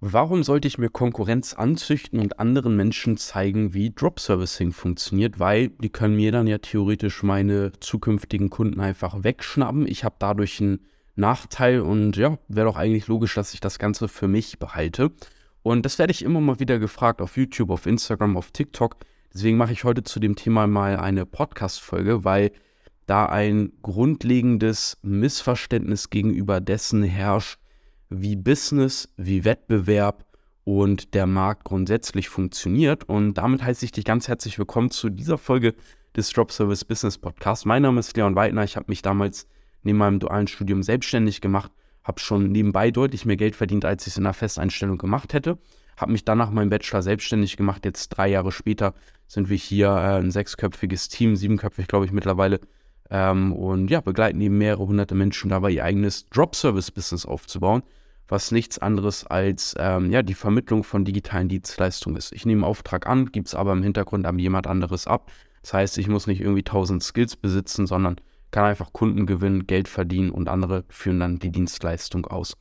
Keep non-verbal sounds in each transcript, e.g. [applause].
Warum sollte ich mir Konkurrenz anzüchten und anderen Menschen zeigen, wie Drop Servicing funktioniert? Weil die können mir dann ja theoretisch meine zukünftigen Kunden einfach wegschnappen. Ich habe dadurch einen Nachteil und ja, wäre doch eigentlich logisch, dass ich das Ganze für mich behalte. Und das werde ich immer mal wieder gefragt auf YouTube, auf Instagram, auf TikTok. Deswegen mache ich heute zu dem Thema mal eine Podcast-Folge, weil da ein grundlegendes Missverständnis gegenüber dessen herrscht, wie Business, wie Wettbewerb und der Markt grundsätzlich funktioniert. Und damit heiße ich dich ganz herzlich willkommen zu dieser Folge des Drop Service Business Podcast. Mein Name ist Leon Weidner. Ich habe mich damals neben meinem dualen Studium selbstständig gemacht, habe schon nebenbei deutlich mehr Geld verdient, als ich es in einer Festeinstellung gemacht hätte. Habe mich dann nach meinem Bachelor selbstständig gemacht. Jetzt drei Jahre später sind wir hier äh, ein sechsköpfiges Team, siebenköpfig glaube ich mittlerweile. Ähm, und ja, begleiten eben mehrere hunderte Menschen dabei, ihr eigenes Drop-Service-Business aufzubauen was nichts anderes als ähm, ja, die Vermittlung von digitalen Dienstleistungen ist. Ich nehme einen Auftrag an, gebe es aber im Hintergrund an jemand anderes ab. Das heißt, ich muss nicht irgendwie tausend Skills besitzen, sondern kann einfach Kunden gewinnen, Geld verdienen und andere führen dann die Dienstleistung aus.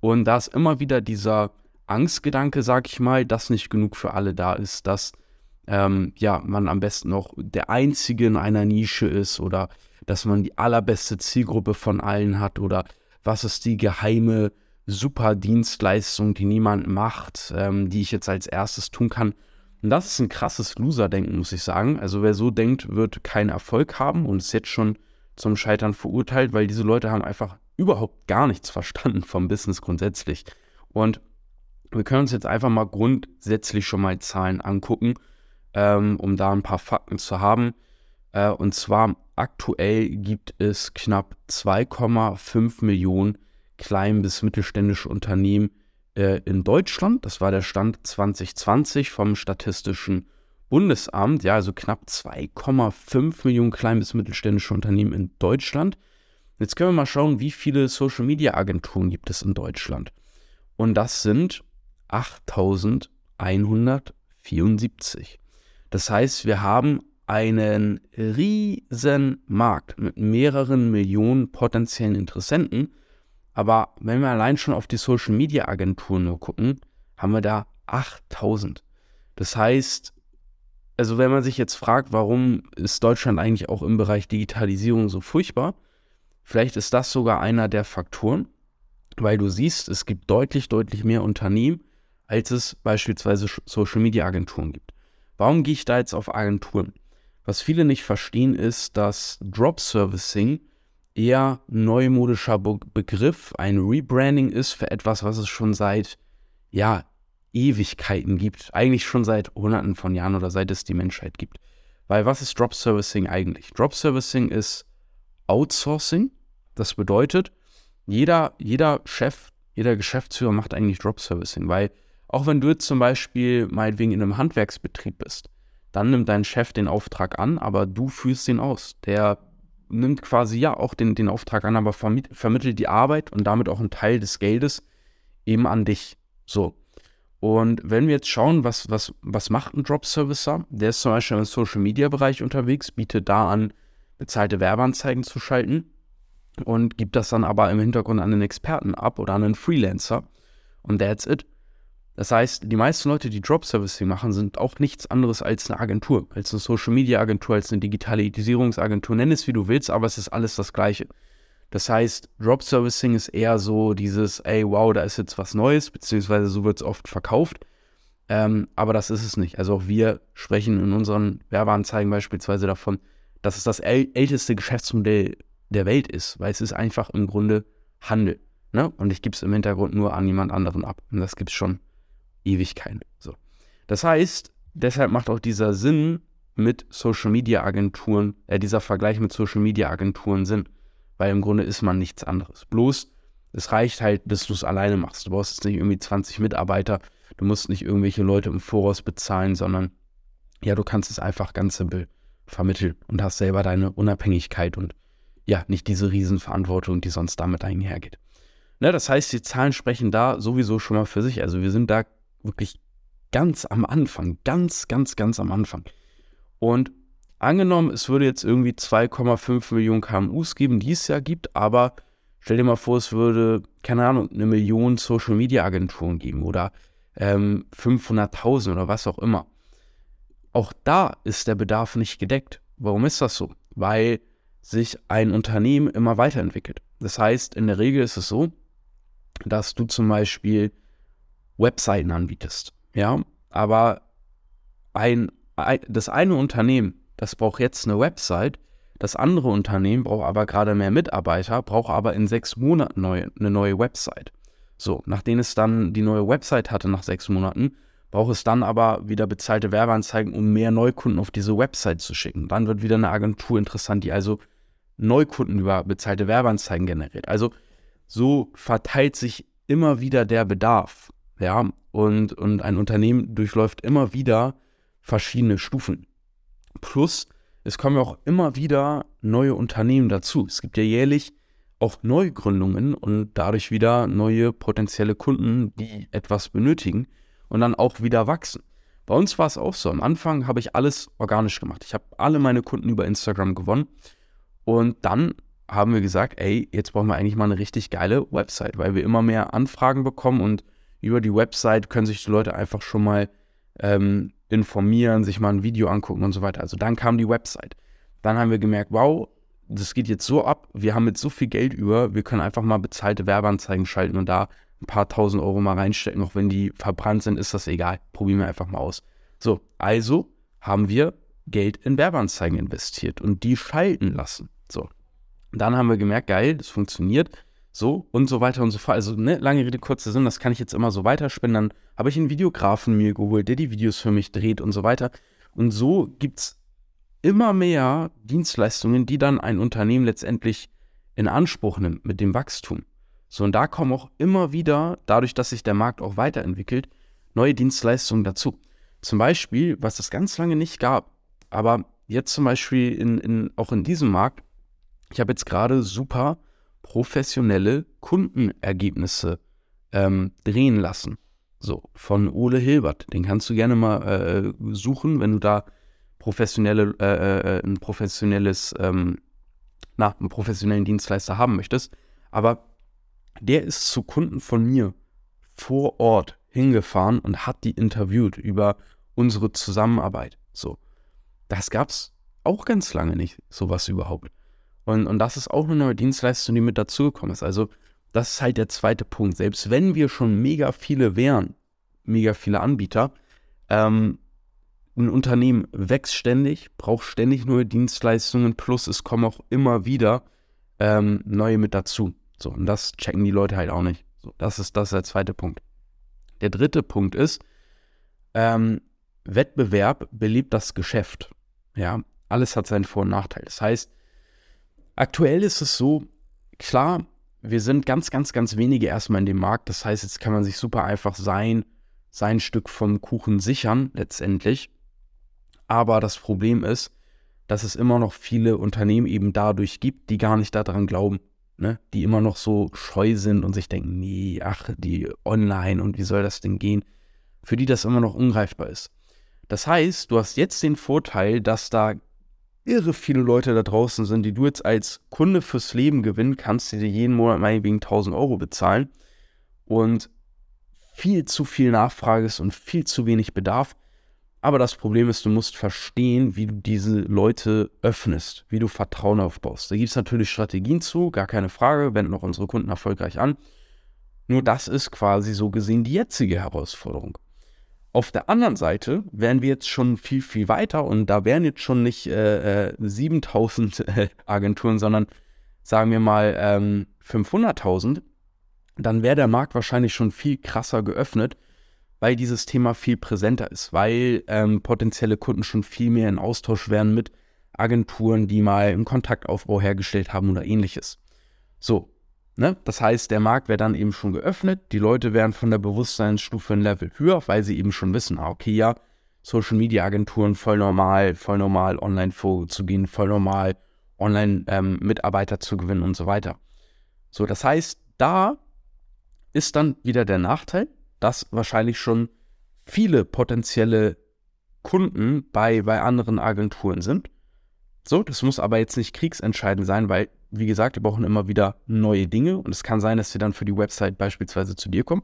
Und da ist immer wieder dieser Angstgedanke, sag ich mal, dass nicht genug für alle da ist, dass ähm, ja, man am besten noch der Einzige in einer Nische ist oder dass man die allerbeste Zielgruppe von allen hat oder was ist die geheime super Dienstleistung, die niemand macht, ähm, die ich jetzt als erstes tun kann. Und das ist ein krasses Loser-Denken, muss ich sagen. Also wer so denkt, wird keinen Erfolg haben und ist jetzt schon zum Scheitern verurteilt, weil diese Leute haben einfach überhaupt gar nichts verstanden vom Business grundsätzlich. Und wir können uns jetzt einfach mal grundsätzlich schon mal Zahlen angucken, ähm, um da ein paar Fakten zu haben. Äh, und zwar aktuell gibt es knapp 2,5 Millionen klein- bis mittelständische Unternehmen äh, in Deutschland. Das war der Stand 2020 vom Statistischen Bundesamt. Ja, also knapp 2,5 Millionen klein- bis mittelständische Unternehmen in Deutschland. Jetzt können wir mal schauen, wie viele Social-Media-Agenturen gibt es in Deutschland. Und das sind 8174. Das heißt, wir haben einen riesen Markt mit mehreren Millionen potenziellen Interessenten aber wenn wir allein schon auf die Social Media Agenturen nur gucken, haben wir da 8000. Das heißt, also wenn man sich jetzt fragt, warum ist Deutschland eigentlich auch im Bereich Digitalisierung so furchtbar, vielleicht ist das sogar einer der Faktoren, weil du siehst, es gibt deutlich, deutlich mehr Unternehmen, als es beispielsweise Social Media Agenturen gibt. Warum gehe ich da jetzt auf Agenturen? Was viele nicht verstehen, ist, dass Drop Servicing eher neumodischer Be Begriff, ein Rebranding ist für etwas, was es schon seit, ja, Ewigkeiten gibt. Eigentlich schon seit Hunderten von Jahren oder seit es die Menschheit gibt. Weil was ist Drop Servicing eigentlich? Drop Servicing ist Outsourcing. Das bedeutet, jeder, jeder Chef, jeder Geschäftsführer macht eigentlich Drop Servicing, weil auch wenn du jetzt zum Beispiel meinetwegen in einem Handwerksbetrieb bist, dann nimmt dein Chef den Auftrag an, aber du führst ihn aus. Der nimmt quasi ja auch den, den Auftrag an, aber vermittelt die Arbeit und damit auch einen Teil des Geldes eben an dich. So. Und wenn wir jetzt schauen, was, was, was macht ein Drop-Servicer? Der ist zum Beispiel im Social-Media-Bereich unterwegs, bietet da an, bezahlte Werbeanzeigen zu schalten und gibt das dann aber im Hintergrund an einen Experten ab oder an einen Freelancer. Und that's it. Das heißt, die meisten Leute, die Drop Servicing machen, sind auch nichts anderes als eine Agentur, als eine Social Media Agentur, als eine Digitalisierungsagentur. Nenn es wie du willst, aber es ist alles das Gleiche. Das heißt, Drop Servicing ist eher so dieses, ey, wow, da ist jetzt was Neues, beziehungsweise so wird es oft verkauft. Ähm, aber das ist es nicht. Also auch wir sprechen in unseren Werbeanzeigen beispielsweise davon, dass es das äl älteste Geschäftsmodell der Welt ist, weil es ist einfach im Grunde Handel. Ne? Und ich gebe es im Hintergrund nur an jemand anderen ab. Und das gibt es schon Ewigkeiten. So. Das heißt, deshalb macht auch dieser Sinn mit Social Media Agenturen, äh, dieser Vergleich mit Social Media Agenturen Sinn. Weil im Grunde ist man nichts anderes. Bloß, es reicht halt, dass du es alleine machst. Du brauchst jetzt nicht irgendwie 20 Mitarbeiter, du musst nicht irgendwelche Leute im Voraus bezahlen, sondern ja, du kannst es einfach ganz simpel vermitteln und hast selber deine Unabhängigkeit und ja, nicht diese Riesenverantwortung, die sonst damit einhergeht. Ne, das heißt, die Zahlen sprechen da sowieso schon mal für sich. Also wir sind da wirklich ganz am Anfang, ganz, ganz, ganz am Anfang. Und angenommen, es würde jetzt irgendwie 2,5 Millionen KMUs geben, die es ja gibt, aber Stell dir mal vor, es würde, keine Ahnung, eine Million Social Media Agenturen geben oder ähm, 500.000 oder was auch immer. Auch da ist der Bedarf nicht gedeckt. Warum ist das so? Weil sich ein Unternehmen immer weiterentwickelt. Das heißt, in der Regel ist es so, dass du zum Beispiel Webseiten anbietest. Ja, aber ein, ein, das eine Unternehmen, das braucht jetzt eine Website, das andere Unternehmen braucht aber gerade mehr Mitarbeiter, braucht aber in sechs Monaten neu, eine neue Website. So, nachdem es dann die neue Website hatte nach sechs Monaten, braucht es dann aber wieder bezahlte Werbeanzeigen, um mehr Neukunden auf diese Website zu schicken. Dann wird wieder eine Agentur interessant, die also Neukunden über bezahlte Werbeanzeigen generiert. Also so verteilt sich immer wieder der Bedarf. Ja, und, und ein Unternehmen durchläuft immer wieder verschiedene Stufen. Plus, es kommen ja auch immer wieder neue Unternehmen dazu. Es gibt ja jährlich auch Neugründungen und dadurch wieder neue potenzielle Kunden, die etwas benötigen und dann auch wieder wachsen. Bei uns war es auch so. Am Anfang habe ich alles organisch gemacht. Ich habe alle meine Kunden über Instagram gewonnen und dann haben wir gesagt, ey, jetzt brauchen wir eigentlich mal eine richtig geile Website, weil wir immer mehr Anfragen bekommen und über die Website können sich die Leute einfach schon mal ähm, informieren, sich mal ein Video angucken und so weiter. Also dann kam die Website. Dann haben wir gemerkt, wow, das geht jetzt so ab, wir haben jetzt so viel Geld über, wir können einfach mal bezahlte Werbeanzeigen schalten und da ein paar tausend Euro mal reinstecken. Auch wenn die verbrannt sind, ist das egal. Probieren wir einfach mal aus. So, also haben wir Geld in Werbeanzeigen investiert und die schalten lassen. So. Dann haben wir gemerkt, geil, das funktioniert. So und so weiter und so fort. Also, ne, lange Rede, kurzer Sinn, das kann ich jetzt immer so weiterspinnen. Dann habe ich einen Videografen mir geholt, der die Videos für mich dreht und so weiter. Und so gibt es immer mehr Dienstleistungen, die dann ein Unternehmen letztendlich in Anspruch nimmt mit dem Wachstum. So, und da kommen auch immer wieder, dadurch, dass sich der Markt auch weiterentwickelt, neue Dienstleistungen dazu. Zum Beispiel, was es ganz lange nicht gab, aber jetzt zum Beispiel in, in, auch in diesem Markt ich habe jetzt gerade super professionelle Kundenergebnisse ähm, drehen lassen. So, von Ole Hilbert. Den kannst du gerne mal äh, suchen, wenn du da professionelle, äh, äh, ein professionelles, ähm, na, einen professionellen Dienstleister haben möchtest. Aber der ist zu Kunden von mir vor Ort hingefahren und hat die interviewt über unsere Zusammenarbeit. So. Das gab es auch ganz lange nicht, sowas überhaupt. Und, und das ist auch eine neue Dienstleistung, die mit dazugekommen ist. Also, das ist halt der zweite Punkt. Selbst wenn wir schon mega viele wären, mega viele Anbieter, ähm, ein Unternehmen wächst ständig, braucht ständig neue Dienstleistungen, plus es kommen auch immer wieder ähm, neue mit dazu. So, und das checken die Leute halt auch nicht. So, das ist, das ist der zweite Punkt. Der dritte Punkt ist, ähm, Wettbewerb belebt das Geschäft. Ja, alles hat seinen Vor- und Nachteil. Das heißt, Aktuell ist es so, klar, wir sind ganz, ganz, ganz wenige erstmal in dem Markt. Das heißt, jetzt kann man sich super einfach sein, sein Stück vom Kuchen sichern, letztendlich. Aber das Problem ist, dass es immer noch viele Unternehmen eben dadurch gibt, die gar nicht daran glauben, ne? die immer noch so scheu sind und sich denken, nee, ach, die online und wie soll das denn gehen? Für die das immer noch ungreifbar ist. Das heißt, du hast jetzt den Vorteil, dass da irre viele Leute da draußen sind, die du jetzt als Kunde fürs Leben gewinnen kannst, die dir jeden Monat meinetwegen 1000 Euro bezahlen und viel zu viel Nachfrage ist und viel zu wenig Bedarf. Aber das Problem ist, du musst verstehen, wie du diese Leute öffnest, wie du Vertrauen aufbaust. Da gibt es natürlich Strategien zu, gar keine Frage, wenden auch unsere Kunden erfolgreich an. Nur das ist quasi so gesehen die jetzige Herausforderung. Auf der anderen Seite wären wir jetzt schon viel, viel weiter und da wären jetzt schon nicht äh, äh, 7000 äh, Agenturen, sondern sagen wir mal ähm, 500.000. Dann wäre der Markt wahrscheinlich schon viel krasser geöffnet, weil dieses Thema viel präsenter ist, weil ähm, potenzielle Kunden schon viel mehr in Austausch wären mit Agenturen, die mal einen Kontaktaufbau hergestellt haben oder ähnliches. So, Ne? Das heißt, der Markt wäre dann eben schon geöffnet, die Leute wären von der Bewusstseinsstufe ein Level höher, weil sie eben schon wissen, ah, okay, ja, Social Media Agenturen voll normal, voll normal online vorzugehen, voll normal online ähm, Mitarbeiter zu gewinnen und so weiter. So, das heißt, da ist dann wieder der Nachteil, dass wahrscheinlich schon viele potenzielle Kunden bei, bei anderen Agenturen sind So, das muss aber jetzt nicht kriegsentscheidend sein, weil, wie gesagt, wir brauchen immer wieder neue Dinge und es kann sein, dass wir dann für die Website beispielsweise zu dir kommen.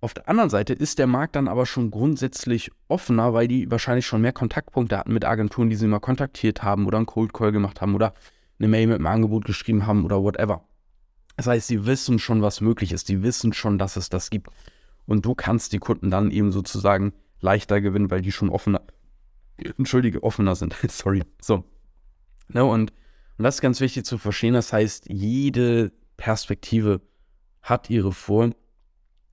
Auf der anderen Seite ist der Markt dann aber schon grundsätzlich offener, weil die wahrscheinlich schon mehr Kontaktpunkte hatten mit Agenturen, die sie mal kontaktiert haben oder einen Cold Call gemacht haben oder eine Mail mit einem Angebot geschrieben haben oder whatever. Das heißt, sie wissen schon, was möglich ist. Die wissen schon, dass es das gibt. Und du kannst die Kunden dann eben sozusagen leichter gewinnen, weil die schon offener, entschuldige, offener sind. [laughs] Sorry. So. Ne, und, und das ist ganz wichtig zu verstehen. Das heißt, jede Perspektive hat ihre Vor-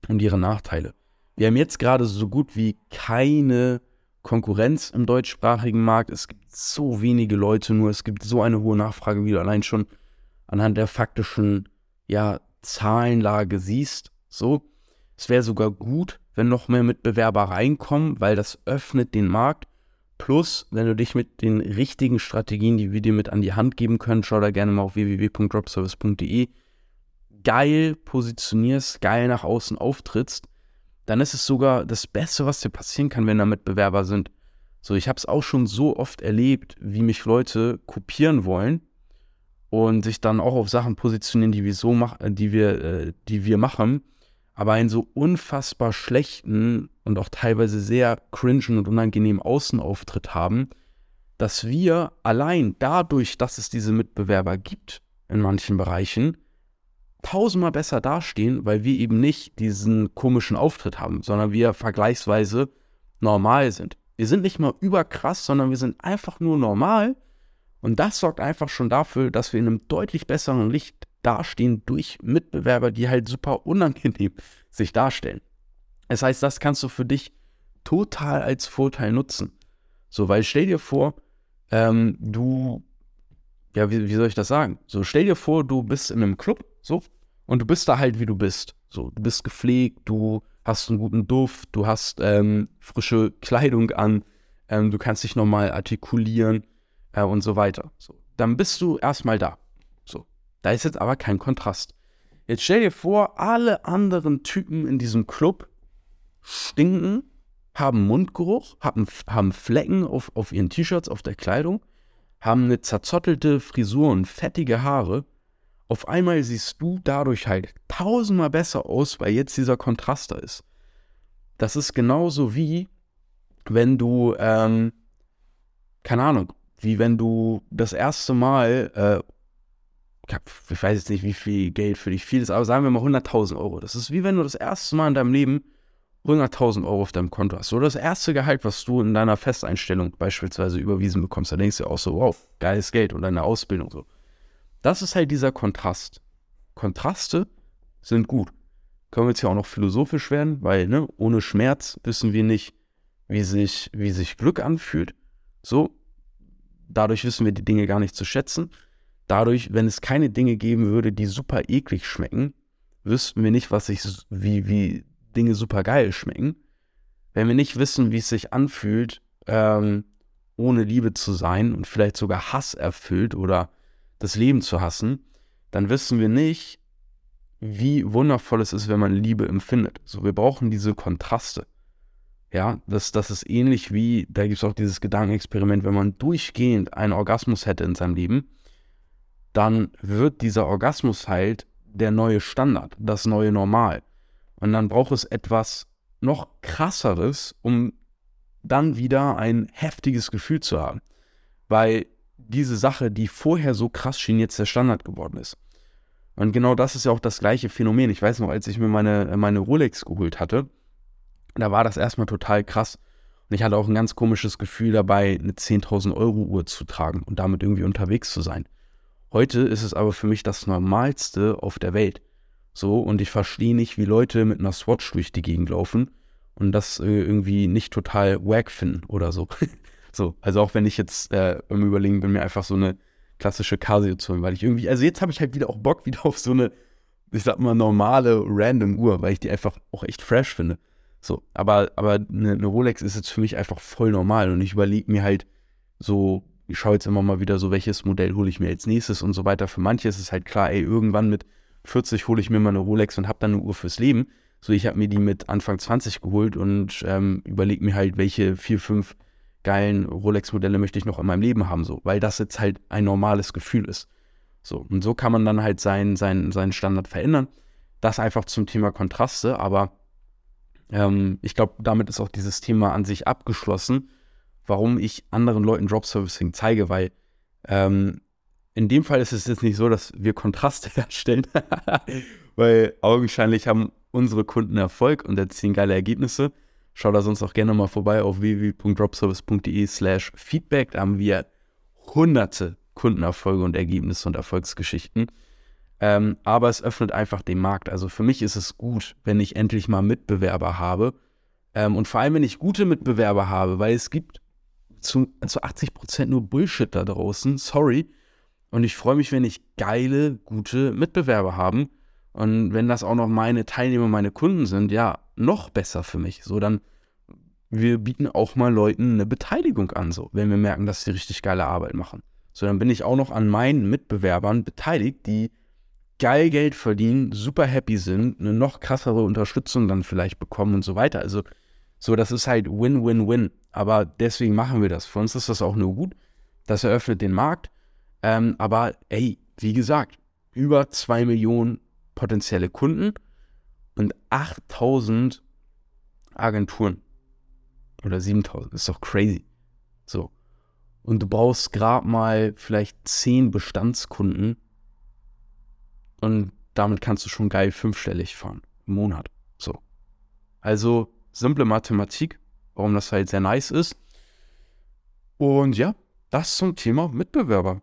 und ihre Nachteile. Wir haben jetzt gerade so gut wie keine Konkurrenz im deutschsprachigen Markt. Es gibt so wenige Leute, nur es gibt so eine hohe Nachfrage, wie du allein schon anhand der faktischen ja, Zahlenlage siehst. So, es wäre sogar gut, wenn noch mehr Mitbewerber reinkommen, weil das öffnet den Markt. Plus, wenn du dich mit den richtigen Strategien, die wir dir mit an die Hand geben können, schau da gerne mal auf www.dropservice.de, geil positionierst, geil nach außen auftrittst, dann ist es sogar das Beste, was dir passieren kann, wenn da Mitbewerber sind. So, ich habe es auch schon so oft erlebt, wie mich Leute kopieren wollen und sich dann auch auf Sachen positionieren, die wir so machen, die wir, äh, die wir machen, aber einen so unfassbar schlechten und auch teilweise sehr cringen und unangenehmen Außenauftritt haben, dass wir allein dadurch, dass es diese Mitbewerber gibt in manchen Bereichen, tausendmal besser dastehen, weil wir eben nicht diesen komischen Auftritt haben, sondern wir vergleichsweise normal sind. Wir sind nicht mal überkrass, sondern wir sind einfach nur normal. Und das sorgt einfach schon dafür, dass wir in einem deutlich besseren Licht dastehen durch Mitbewerber, die halt super unangenehm sich darstellen. Das heißt, das kannst du für dich total als Vorteil nutzen. So, weil stell dir vor, ähm, du, ja, wie, wie soll ich das sagen? So, stell dir vor, du bist in einem Club, so, und du bist da halt, wie du bist. So, du bist gepflegt, du hast einen guten Duft, du hast ähm, frische Kleidung an, ähm, du kannst dich nochmal artikulieren äh, und so weiter. So, dann bist du erstmal da. So, da ist jetzt aber kein Kontrast. Jetzt stell dir vor, alle anderen Typen in diesem Club stinken, haben Mundgeruch, haben, haben Flecken auf, auf ihren T-Shirts, auf der Kleidung, haben eine zerzottelte Frisur und fettige Haare auf einmal siehst du dadurch halt tausendmal besser aus, weil jetzt dieser Kontrast da ist. Das ist genauso wie, wenn du, ähm, keine Ahnung, wie wenn du das erste Mal, äh, ich weiß jetzt nicht, wie viel Geld für dich viel ist, aber sagen wir mal 100.000 Euro. Das ist wie wenn du das erste Mal in deinem Leben 100.000 Euro auf deinem Konto hast. Oder das erste Gehalt, was du in deiner Festeinstellung beispielsweise überwiesen bekommst. Da denkst du auch so, wow, geiles Geld und deine Ausbildung so. Das ist halt dieser Kontrast. Kontraste sind gut. Können wir jetzt ja auch noch philosophisch werden, weil ne, ohne Schmerz wissen wir nicht, wie sich, wie sich Glück anfühlt. So, dadurch wissen wir die Dinge gar nicht zu schätzen. Dadurch, wenn es keine Dinge geben würde, die super eklig schmecken, wüssten wir nicht, was sich, wie, wie Dinge super geil schmecken. Wenn wir nicht wissen, wie es sich anfühlt, ähm, ohne Liebe zu sein und vielleicht sogar Hass erfüllt oder das Leben zu hassen, dann wissen wir nicht, wie wundervoll es ist, wenn man Liebe empfindet. So, wir brauchen diese Kontraste. Ja, das, das ist ähnlich wie, da gibt es auch dieses Gedankenexperiment, wenn man durchgehend einen Orgasmus hätte in seinem Leben, dann wird dieser Orgasmus halt der neue Standard, das neue Normal. Und dann braucht es etwas noch krasseres, um dann wieder ein heftiges Gefühl zu haben. Weil diese Sache, die vorher so krass schien, jetzt der Standard geworden ist. Und genau das ist ja auch das gleiche Phänomen. Ich weiß noch, als ich mir meine, meine Rolex geholt hatte, da war das erstmal total krass. Und ich hatte auch ein ganz komisches Gefühl dabei, eine 10.000 Euro Uhr zu tragen und damit irgendwie unterwegs zu sein. Heute ist es aber für mich das Normalste auf der Welt. So, und ich verstehe nicht, wie Leute mit einer Swatch durch die Gegend laufen und das äh, irgendwie nicht total wack finden oder so. [laughs] So, also auch wenn ich jetzt äh, im Überlegen bin, mir einfach so eine klassische Casio zu holen, weil ich irgendwie, also jetzt habe ich halt wieder auch Bock wieder auf so eine, ich sag mal, normale random Uhr, weil ich die einfach auch echt fresh finde. So, aber, aber eine, eine Rolex ist jetzt für mich einfach voll normal und ich überlege mir halt so, ich schaue jetzt immer mal wieder so, welches Modell hole ich mir als nächstes und so weiter. Für manche ist es halt klar, ey, irgendwann mit 40 hole ich mir mal eine Rolex und habe dann eine Uhr fürs Leben. So, ich habe mir die mit Anfang 20 geholt und ähm, überlege mir halt, welche vier, fünf geilen Rolex-Modelle möchte ich noch in meinem Leben haben, so, weil das jetzt halt ein normales Gefühl ist. So, und so kann man dann halt seinen, seinen, seinen Standard verändern. Das einfach zum Thema Kontraste, aber ähm, ich glaube, damit ist auch dieses Thema an sich abgeschlossen, warum ich anderen Leuten Drop Servicing zeige, weil ähm, in dem Fall ist es jetzt nicht so, dass wir Kontraste [laughs] herstellen, weil augenscheinlich haben unsere Kunden Erfolg und erzielen geile Ergebnisse. Schau da sonst auch gerne mal vorbei auf www.dropservice.de slash feedback. Da haben wir hunderte Kundenerfolge und Ergebnisse und Erfolgsgeschichten. Ähm, aber es öffnet einfach den Markt. Also für mich ist es gut, wenn ich endlich mal Mitbewerber habe. Ähm, und vor allem, wenn ich gute Mitbewerber habe, weil es gibt zu, zu 80 Prozent nur Bullshit da draußen. Sorry. Und ich freue mich, wenn ich geile, gute Mitbewerber haben. Und wenn das auch noch meine Teilnehmer, meine Kunden sind, ja, noch besser für mich. So, dann, wir bieten auch mal Leuten eine Beteiligung an, so, wenn wir merken, dass sie richtig geile Arbeit machen. So, dann bin ich auch noch an meinen Mitbewerbern beteiligt, die geil Geld verdienen, super happy sind, eine noch krassere Unterstützung dann vielleicht bekommen und so weiter. Also, so, das ist halt Win-Win-Win. Aber deswegen machen wir das. Für uns ist das auch nur gut. Das eröffnet den Markt. Ähm, aber ey, wie gesagt, über zwei Millionen potenzielle Kunden und 8000 Agenturen. Oder 7000. Ist doch crazy. So. Und du brauchst gerade mal vielleicht 10 Bestandskunden und damit kannst du schon geil fünfstellig fahren im Monat. So. Also simple Mathematik, warum das halt sehr nice ist. Und ja, das zum Thema Mitbewerber.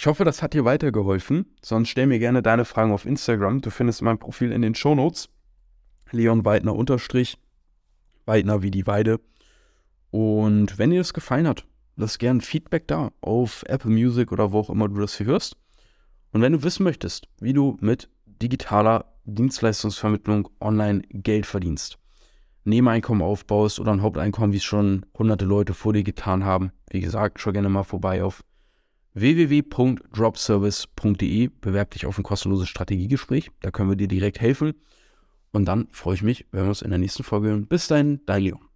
Ich hoffe, das hat dir weitergeholfen. Sonst stell mir gerne deine Fragen auf Instagram. Du findest mein Profil in den Shownotes. Leon Weidner unterstrich. Weidner wie die Weide. Und wenn dir das gefallen hat, lass gerne Feedback da auf Apple Music oder wo auch immer du das hier hörst. Und wenn du wissen möchtest, wie du mit digitaler Dienstleistungsvermittlung online Geld verdienst, Nebeneinkommen aufbaust oder ein Haupteinkommen, wie es schon hunderte Leute vor dir getan haben, wie gesagt, schau gerne mal vorbei auf www.dropservice.de. Bewerb dich auf ein kostenloses Strategiegespräch. Da können wir dir direkt helfen. Und dann freue ich mich, wenn wir uns in der nächsten Folge hören. Bis dahin, dein Leon.